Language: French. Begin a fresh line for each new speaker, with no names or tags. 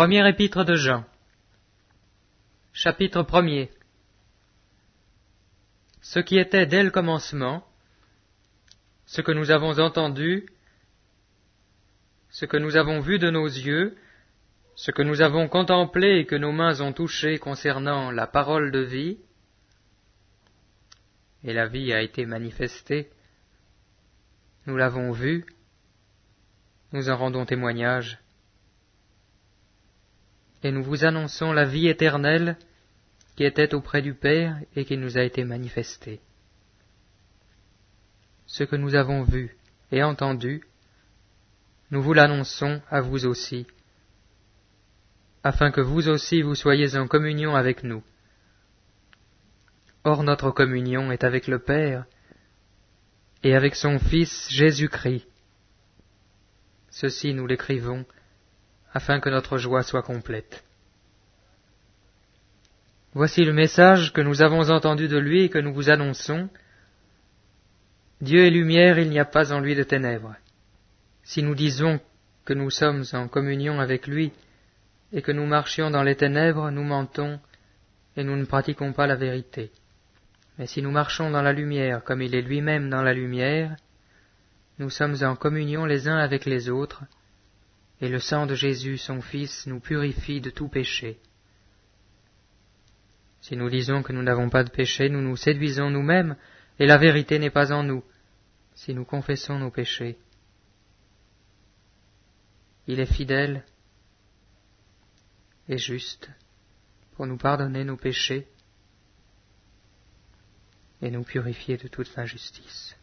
Première épître de Jean. Chapitre 1 Ce qui était dès le commencement, ce que nous avons entendu, ce que nous avons vu de nos yeux, ce que nous avons contemplé et que nos mains ont touché concernant la parole de vie, et la vie a été manifestée, nous l'avons vue, nous en rendons témoignage et nous vous annonçons la vie éternelle qui était auprès du Père et qui nous a été manifestée. Ce que nous avons vu et entendu, nous vous l'annonçons à vous aussi, afin que vous aussi vous soyez en communion avec nous. Or notre communion est avec le Père et avec son Fils Jésus-Christ. Ceci nous l'écrivons afin que notre joie soit complète. Voici le message que nous avons entendu de lui et que nous vous annonçons. Dieu est lumière, il n'y a pas en lui de ténèbres. Si nous disons que nous sommes en communion avec lui et que nous marchions dans les ténèbres, nous mentons et nous ne pratiquons pas la vérité. Mais si nous marchons dans la lumière comme il est lui-même dans la lumière, nous sommes en communion les uns avec les autres, et le sang de Jésus, son Fils, nous purifie de tout péché. Si nous disons que nous n'avons pas de péché, nous nous séduisons nous-mêmes, et la vérité n'est pas en nous, si nous confessons nos péchés. Il est fidèle et juste pour nous pardonner nos péchés et nous purifier de toute injustice.